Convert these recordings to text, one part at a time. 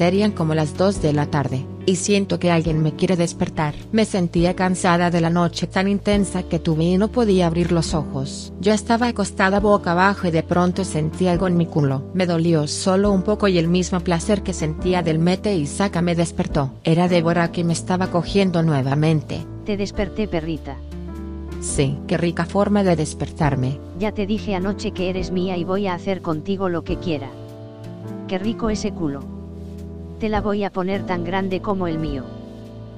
Serían como las 2 de la tarde, y siento que alguien me quiere despertar. Me sentía cansada de la noche tan intensa que tuve y no podía abrir los ojos. Yo estaba acostada boca abajo y de pronto sentí algo en mi culo. Me dolió solo un poco y el mismo placer que sentía del mete y saca me despertó. Era Débora que me estaba cogiendo nuevamente. Te desperté, perrita. Sí, qué rica forma de despertarme. Ya te dije anoche que eres mía y voy a hacer contigo lo que quiera. Qué rico ese culo te la voy a poner tan grande como el mío.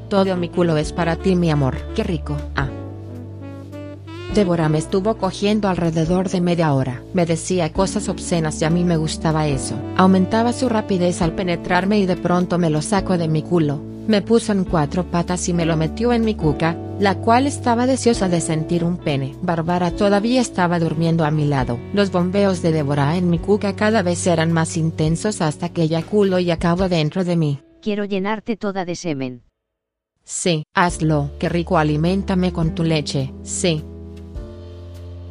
Todo mi culo es para ti mi amor, qué rico, ah. Débora me estuvo cogiendo alrededor de media hora. Me decía cosas obscenas y a mí me gustaba eso. Aumentaba su rapidez al penetrarme y de pronto me lo saco de mi culo. Me puso en cuatro patas y me lo metió en mi cuca, la cual estaba deseosa de sentir un pene. Bárbara todavía estaba durmiendo a mi lado. Los bombeos de Débora en mi cuca cada vez eran más intensos hasta que culo y acabo dentro de mí. Quiero llenarte toda de semen. Sí, hazlo. Qué rico aliméntame con tu leche. Sí,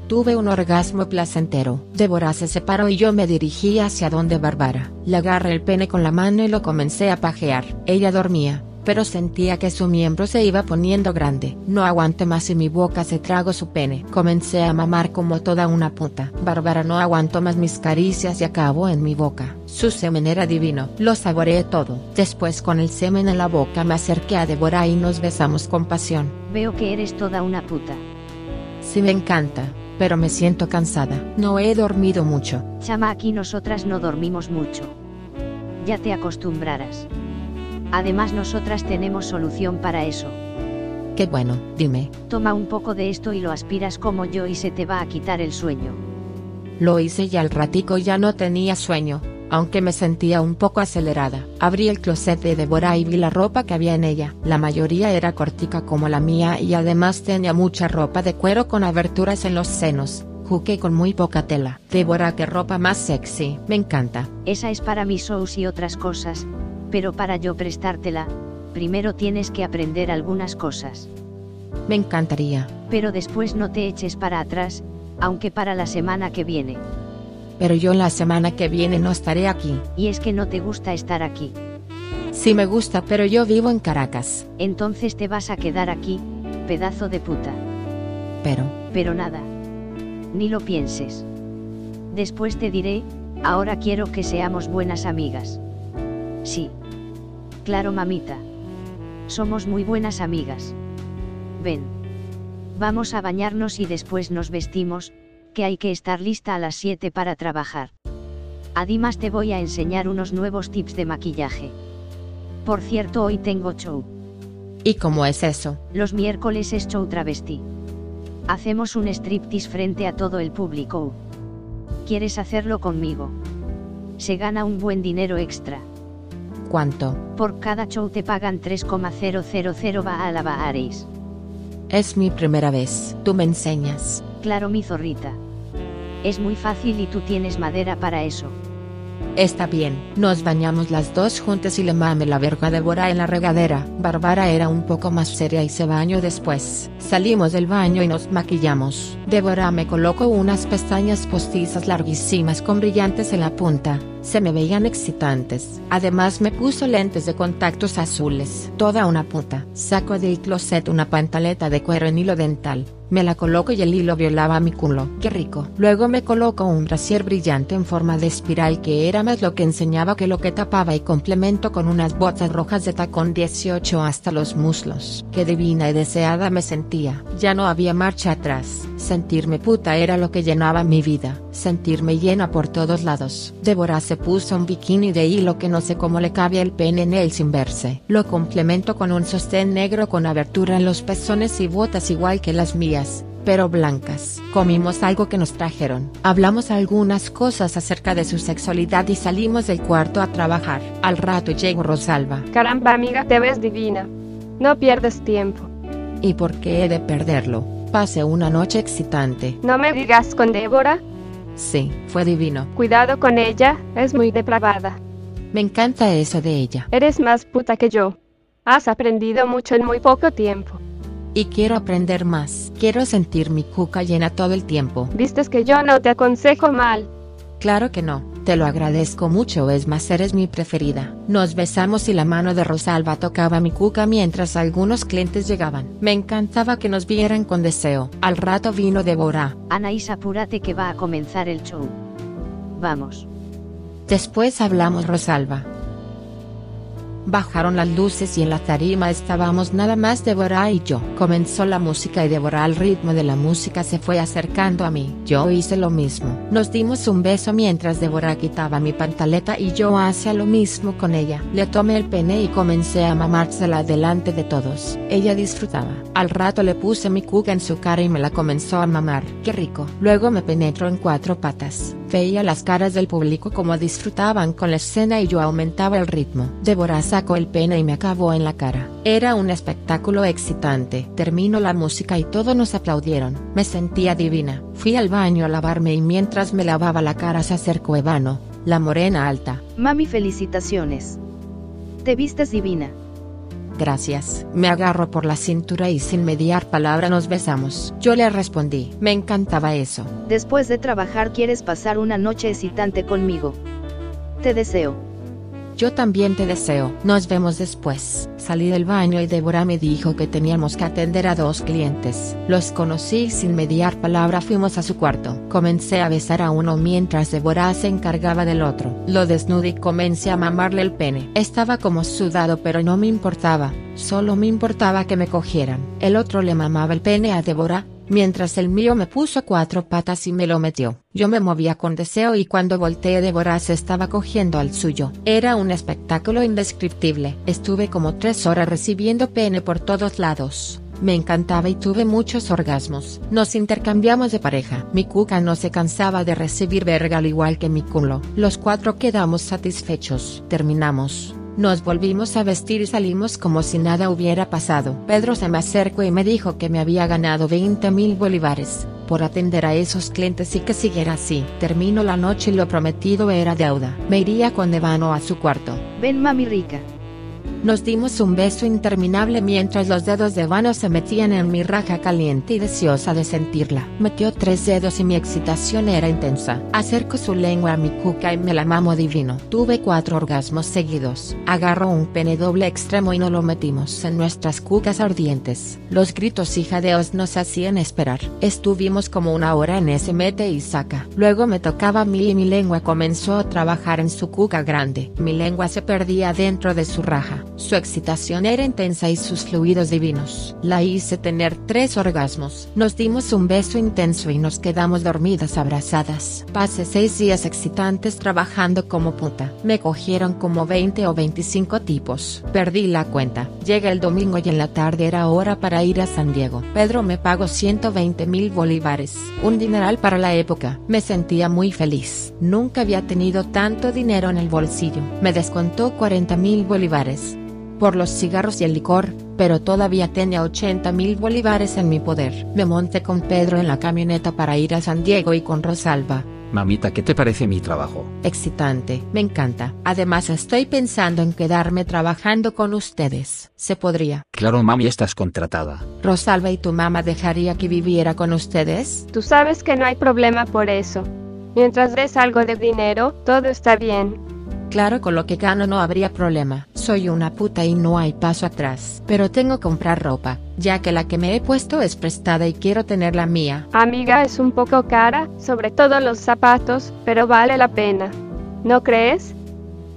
Tuve un orgasmo placentero. Débora se separó y yo me dirigí hacia donde Bárbara. Le agarré el pene con la mano y lo comencé a pajear. Ella dormía, pero sentía que su miembro se iba poniendo grande. No aguanté más y mi boca se tragó su pene. Comencé a mamar como toda una puta. Bárbara no aguantó más mis caricias y acabó en mi boca. Su semen era divino. Lo saboreé todo. Después con el semen en la boca me acerqué a Débora y nos besamos con pasión. Veo que eres toda una puta. Sí me encanta pero me siento cansada. No he dormido mucho. Chama, aquí nosotras no dormimos mucho. Ya te acostumbrarás. Además nosotras tenemos solución para eso. Qué bueno, dime. Toma un poco de esto y lo aspiras como yo y se te va a quitar el sueño. Lo hice y al ratico ya no tenía sueño aunque me sentía un poco acelerada. Abrí el closet de Débora y vi la ropa que había en ella. La mayoría era cortica como la mía y además tenía mucha ropa de cuero con aberturas en los senos. Juque con muy poca tela. Débora, qué ropa más sexy. Me encanta. Esa es para mis shows y otras cosas. Pero para yo prestártela, primero tienes que aprender algunas cosas. Me encantaría. Pero después no te eches para atrás, aunque para la semana que viene pero yo la semana que viene no estaré aquí. Y es que no te gusta estar aquí. Sí me gusta, pero yo vivo en Caracas. Entonces te vas a quedar aquí, pedazo de puta. Pero. Pero nada. Ni lo pienses. Después te diré, ahora quiero que seamos buenas amigas. Sí. Claro, mamita. Somos muy buenas amigas. Ven. Vamos a bañarnos y después nos vestimos, que hay que estar lista a las 7 para trabajar. Además te voy a enseñar unos nuevos tips de maquillaje. Por cierto, hoy tengo show. ¿Y cómo es eso? Los miércoles es show travesti. Hacemos un striptease frente a todo el público. ¿Quieres hacerlo conmigo? Se gana un buen dinero extra. ¿Cuánto? Por cada show te pagan 3,000 va a la Es mi primera vez. Tú me enseñas. Claro mi zorrita. Es muy fácil y tú tienes madera para eso. Está bien, nos bañamos las dos juntas y le mame la verga de Bora en la regadera. Bárbara era un poco más seria y se bañó después. Salimos del baño y nos maquillamos. Débora me colocó unas pestañas postizas larguísimas con brillantes en la punta. Se me veían excitantes. Además me puso lentes de contactos azules. Toda una puta. Saco del closet una pantaleta de cuero en hilo dental. Me la coloco y el hilo violaba mi culo. Qué rico. Luego me coloco un brasier brillante en forma de espiral que era más lo que enseñaba que lo que tapaba y complemento con unas botas rojas de tacón 18 hasta los muslos. Qué divina y deseada me sentía. Ya no había marcha atrás. Sentirme puta era lo que llenaba mi vida. Sentirme llena por todos lados. Débora se puso un bikini de hilo que no sé cómo le cabe el pene en él sin verse. Lo complemento con un sostén negro con abertura en los pezones y botas igual que las mías pero blancas. Comimos algo que nos trajeron. Hablamos algunas cosas acerca de su sexualidad y salimos del cuarto a trabajar. Al rato llegó Rosalba. Caramba amiga, te ves divina. No pierdes tiempo. ¿Y por qué he de perderlo? Pasé una noche excitante. ¿No me digas con Débora? Sí, fue divino. Cuidado con ella, es muy depravada. Me encanta eso de ella. Eres más puta que yo. Has aprendido mucho en muy poco tiempo. Y quiero aprender más. Quiero sentir mi cuca llena todo el tiempo. Vistes que yo no te aconsejo mal. Claro que no, te lo agradezco mucho, es más, eres mi preferida. Nos besamos y la mano de Rosalba tocaba mi cuca mientras algunos clientes llegaban. Me encantaba que nos vieran con deseo. Al rato vino Débora. Anaís, apúrate que va a comenzar el show. Vamos. Después hablamos Rosalba. Bajaron las luces y en la tarima estábamos nada más Débora y yo. Comenzó la música y Débora al ritmo de la música se fue acercando a mí. Yo hice lo mismo. Nos dimos un beso mientras Débora quitaba mi pantaleta y yo hacía lo mismo con ella. Le tomé el pene y comencé a mamársela delante de todos. Ella disfrutaba. Al rato le puse mi cuca en su cara y me la comenzó a mamar. Qué rico. Luego me penetró en cuatro patas. Veía las caras del público como disfrutaban con la escena y yo aumentaba el ritmo. Débora sacó el pene y me acabó en la cara. Era un espectáculo excitante. Terminó la música y todos nos aplaudieron. Me sentía divina. Fui al baño a lavarme y mientras me lavaba la cara se acercó Evano, la morena alta. Mami, felicitaciones. Te vistes divina. Gracias. Me agarró por la cintura y sin mediar palabra nos besamos. Yo le respondí, me encantaba eso. Después de trabajar quieres pasar una noche excitante conmigo. Te deseo. Yo también te deseo. Nos vemos después. Salí del baño y Débora me dijo que teníamos que atender a dos clientes. Los conocí y sin mediar palabra fuimos a su cuarto. Comencé a besar a uno mientras Débora se encargaba del otro. Lo desnudé y comencé a mamarle el pene. Estaba como sudado pero no me importaba. Solo me importaba que me cogieran. El otro le mamaba el pene a Débora, mientras el mío me puso cuatro patas y me lo metió. Yo me movía con deseo y cuando volteé Débora se estaba cogiendo al suyo. Era un espectáculo indescriptible. Estuve como tres horas recibiendo pene por todos lados. Me encantaba y tuve muchos orgasmos. Nos intercambiamos de pareja. Mi cuca no se cansaba de recibir verga al igual que mi culo. Los cuatro quedamos satisfechos. Terminamos. Nos volvimos a vestir y salimos como si nada hubiera pasado. Pedro se me acercó y me dijo que me había ganado 20 mil bolívares por atender a esos clientes y que siguiera así. Terminó la noche y lo prometido era deuda. Me iría con Evano a su cuarto. Ven mami rica. Nos dimos un beso interminable mientras los dedos de Vano se metían en mi raja caliente y deseosa de sentirla. Metió tres dedos y mi excitación era intensa. Acerco su lengua a mi cuca y me la mamo divino. Tuve cuatro orgasmos seguidos. Agarró un pene doble extremo y nos lo metimos en nuestras cucas ardientes. Los gritos y jadeos nos hacían esperar. Estuvimos como una hora en ese mete y saca. Luego me tocaba a mí y mi lengua comenzó a trabajar en su cuca grande. Mi lengua se perdía dentro de su raja. Su excitación era intensa y sus fluidos divinos. La hice tener tres orgasmos. Nos dimos un beso intenso y nos quedamos dormidas abrazadas. Pasé seis días excitantes trabajando como puta. Me cogieron como 20 o 25 tipos. Perdí la cuenta. Llega el domingo y en la tarde era hora para ir a San Diego. Pedro me pagó 120 mil bolívares. Un dineral para la época. Me sentía muy feliz. Nunca había tenido tanto dinero en el bolsillo. Me descontó 40 mil bolívares por los cigarros y el licor, pero todavía tenía 80 mil bolívares en mi poder. Me monté con Pedro en la camioneta para ir a San Diego y con Rosalba. Mamita, ¿qué te parece mi trabajo? Excitante, me encanta. Además estoy pensando en quedarme trabajando con ustedes. ¿Se podría? Claro, mami, estás contratada. Rosalba y tu mamá dejaría que viviera con ustedes? Tú sabes que no hay problema por eso. Mientras des algo de dinero, todo está bien. Claro, con lo que gano no habría problema. Soy una puta y no hay paso atrás. Pero tengo que comprar ropa, ya que la que me he puesto es prestada y quiero tener la mía. Amiga, es un poco cara, sobre todo los zapatos, pero vale la pena. ¿No crees?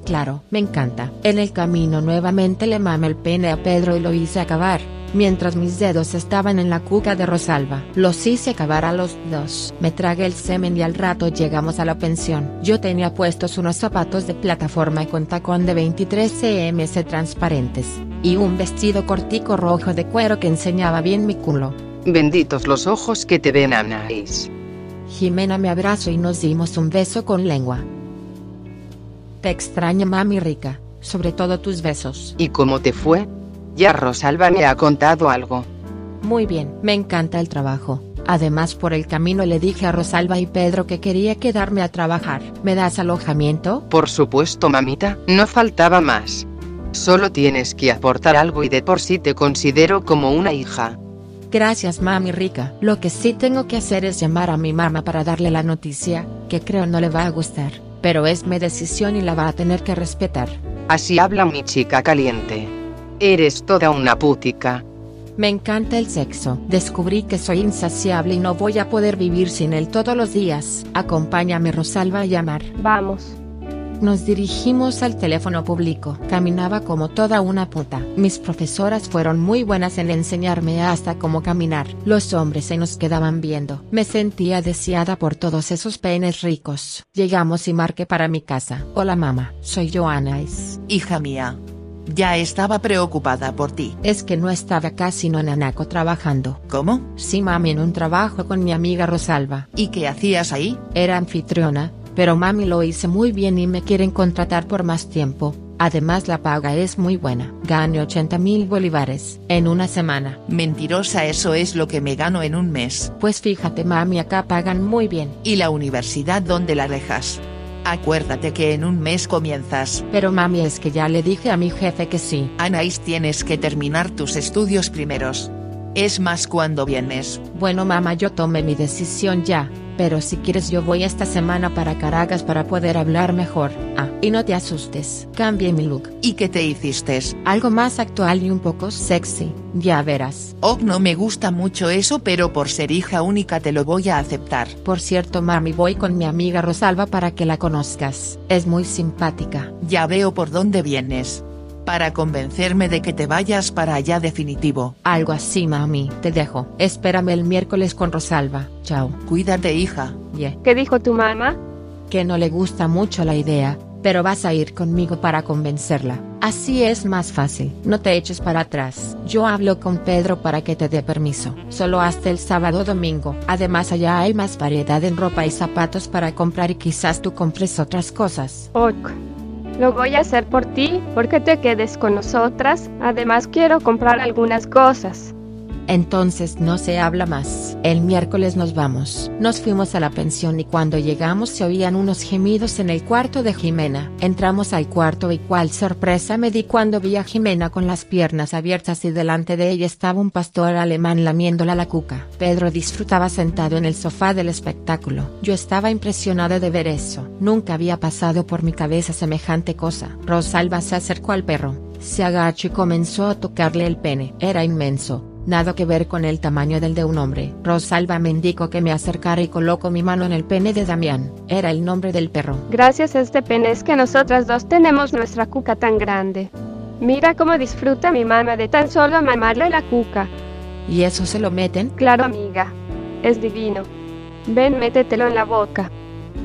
Claro, me encanta. En el camino nuevamente le mame el pene a Pedro y lo hice acabar. Mientras mis dedos estaban en la cuca de Rosalba, los hice acabar a los dos. Me tragué el semen y al rato llegamos a la pensión. Yo tenía puestos unos zapatos de plataforma con tacón de 23 cms transparentes. Y un vestido cortico rojo de cuero que enseñaba bien mi culo. Benditos los ojos que te ven, Anais. Jimena me abrazó y nos dimos un beso con lengua. Te extraño mami rica, sobre todo tus besos. ¿Y cómo te fue? Ya Rosalba me ha contado algo. Muy bien, me encanta el trabajo. Además por el camino le dije a Rosalba y Pedro que quería quedarme a trabajar. ¿Me das alojamiento? Por supuesto, mamita, no faltaba más. Solo tienes que aportar algo y de por sí te considero como una hija. Gracias mami rica. Lo que sí tengo que hacer es llamar a mi mamá para darle la noticia, que creo no le va a gustar. Pero es mi decisión y la va a tener que respetar. Así habla mi chica caliente. Eres toda una putica. Me encanta el sexo. Descubrí que soy insaciable y no voy a poder vivir sin él todos los días. Acompáñame Rosalba a llamar. Vamos. Nos dirigimos al teléfono público. Caminaba como toda una puta. Mis profesoras fueron muy buenas en enseñarme hasta cómo caminar. Los hombres se nos quedaban viendo. Me sentía deseada por todos esos peines ricos. Llegamos y marqué para mi casa. Hola mamá, soy Joanais. Hija mía. Ya estaba preocupada por ti. Es que no estaba acá sino en Anaco trabajando. ¿Cómo? Sí mami en un trabajo con mi amiga Rosalba. ¿Y qué hacías ahí? Era anfitriona, pero mami lo hice muy bien y me quieren contratar por más tiempo. Además la paga es muy buena. Gane 80 mil bolívares en una semana. Mentirosa, eso es lo que me gano en un mes. Pues fíjate mami acá pagan muy bien. ¿Y la universidad dónde la dejas? Acuérdate que en un mes comienzas. Pero mami es que ya le dije a mi jefe que sí. Anais tienes que terminar tus estudios primeros. Es más cuando vienes. Bueno mamá yo tomé mi decisión ya, pero si quieres yo voy esta semana para Caracas para poder hablar mejor. Ah, y no te asustes, cambié mi look. ¿Y qué te hiciste? Algo más actual y un poco sexy, ya verás. Oh, no me gusta mucho eso pero por ser hija única te lo voy a aceptar. Por cierto mami voy con mi amiga Rosalba para que la conozcas. Es muy simpática. Ya veo por dónde vienes. Para convencerme de que te vayas para allá definitivo. Algo así mami, te dejo. Espérame el miércoles con Rosalba. Chao. Cuídate hija. Yeah. ¿Qué dijo tu mamá? Que no le gusta mucho la idea, pero vas a ir conmigo para convencerla. Así es más fácil, no te eches para atrás. Yo hablo con Pedro para que te dé permiso, solo hasta el sábado domingo. Además allá hay más variedad en ropa y zapatos para comprar y quizás tú compres otras cosas. Ok. Lo voy a hacer por ti, porque te quedes con nosotras. Además quiero comprar algunas cosas. Entonces no se habla más. El miércoles nos vamos. Nos fuimos a la pensión y cuando llegamos se oían unos gemidos en el cuarto de Jimena. Entramos al cuarto y cuál sorpresa me di cuando vi a Jimena con las piernas abiertas y delante de ella estaba un pastor alemán lamiéndola la cuca. Pedro disfrutaba sentado en el sofá del espectáculo. Yo estaba impresionada de ver eso. Nunca había pasado por mi cabeza semejante cosa. Rosalba se acercó al perro. Se agachó y comenzó a tocarle el pene. Era inmenso. Nada que ver con el tamaño del de un hombre. Rosalba me indicó que me acercara y colocó mi mano en el pene de Damián. Era el nombre del perro. Gracias a este pene es que nosotras dos tenemos nuestra cuca tan grande. Mira cómo disfruta mi mamá de tan solo mamarle la cuca. ¿Y eso se lo meten? Claro, amiga. Es divino. Ven, métetelo en la boca.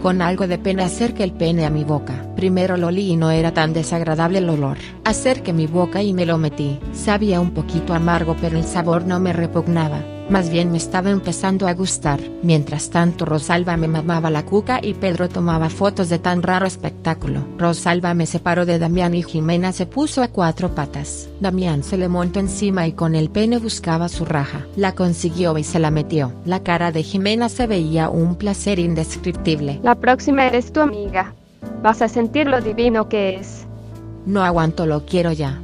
Con algo de pena acerqué el pene a mi boca. Primero lo olí y no era tan desagradable el olor. Acerqué mi boca y me lo metí. Sabía un poquito amargo pero el sabor no me repugnaba. Más bien me estaba empezando a gustar. Mientras tanto Rosalba me mamaba la cuca y Pedro tomaba fotos de tan raro espectáculo. Rosalba me separó de Damián y Jimena se puso a cuatro patas. Damián se le montó encima y con el pene buscaba su raja. La consiguió y se la metió. La cara de Jimena se veía un placer indescriptible. La próxima eres tu amiga. Vas a sentir lo divino que es. No aguanto, lo quiero ya.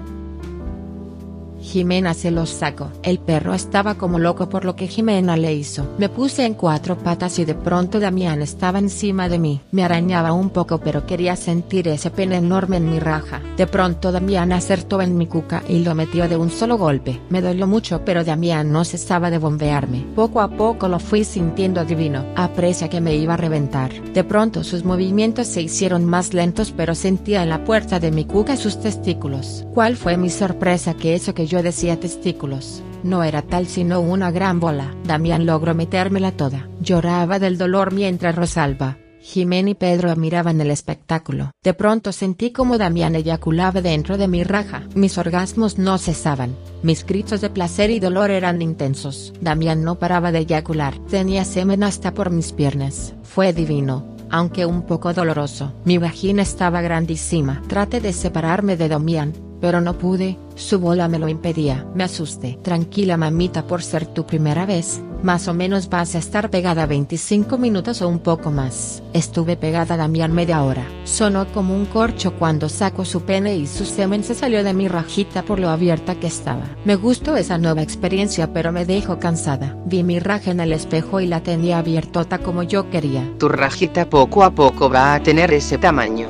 Jimena se los sacó. El perro estaba como loco por lo que Jimena le hizo. Me puse en cuatro patas y de pronto Damián estaba encima de mí. Me arañaba un poco pero quería sentir ese pene enorme en mi raja. De pronto Damián acertó en mi cuca y lo metió de un solo golpe. Me dolió mucho pero Damián no cesaba de bombearme. Poco a poco lo fui sintiendo divino. Aprecia que me iba a reventar. De pronto sus movimientos se hicieron más lentos pero sentía en la puerta de mi cuca sus testículos. ¿Cuál fue mi sorpresa que eso que yo decía testículos? No era tal sino una gran bola. Damián logró metérmela toda. Lloraba del dolor mientras Rosalba, Jimena y Pedro miraban el espectáculo. De pronto sentí como Damián eyaculaba dentro de mi raja. Mis orgasmos no cesaban. Mis gritos de placer y dolor eran intensos. Damián no paraba de eyacular. Tenía semen hasta por mis piernas. Fue divino aunque un poco doloroso. Mi vagina estaba grandísima. Traté de separarme de Damián, pero no pude, su bola me lo impedía. Me asusté. Tranquila mamita por ser tu primera vez, más o menos vas a estar pegada 25 minutos o un poco más. Estuve pegada a Damián media hora. Sonó como un corcho cuando sacó su pene y su semen se salió de mi rajita por lo abierta que estaba. Me gustó esa nueva experiencia pero me dejó cansada. Vi mi raja en el espejo y la tenía abiertota como yo quería. Tu rajita poco a poco va a tener ese tamaño.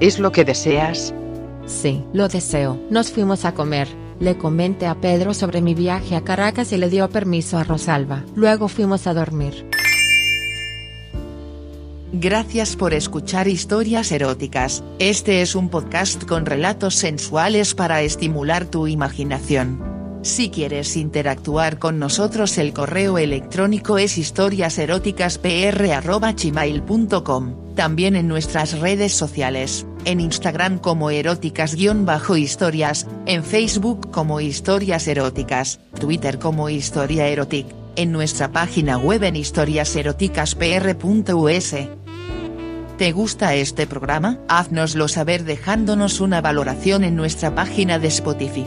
¿Es lo que deseas? Sí, lo deseo. Nos fuimos a comer. Le comenté a Pedro sobre mi viaje a Caracas y le dio permiso a Rosalba. Luego fuimos a dormir. Gracias por escuchar historias eróticas. Este es un podcast con relatos sensuales para estimular tu imaginación. Si quieres interactuar con nosotros el correo electrónico es historiaseroticaspr.gmail.com, también en nuestras redes sociales, en Instagram como eróticas-historias, en Facebook como historias eróticas, Twitter como historia erotic, en nuestra página web en historiaseroticaspr.us. ¿Te gusta este programa? Haznoslo saber dejándonos una valoración en nuestra página de Spotify.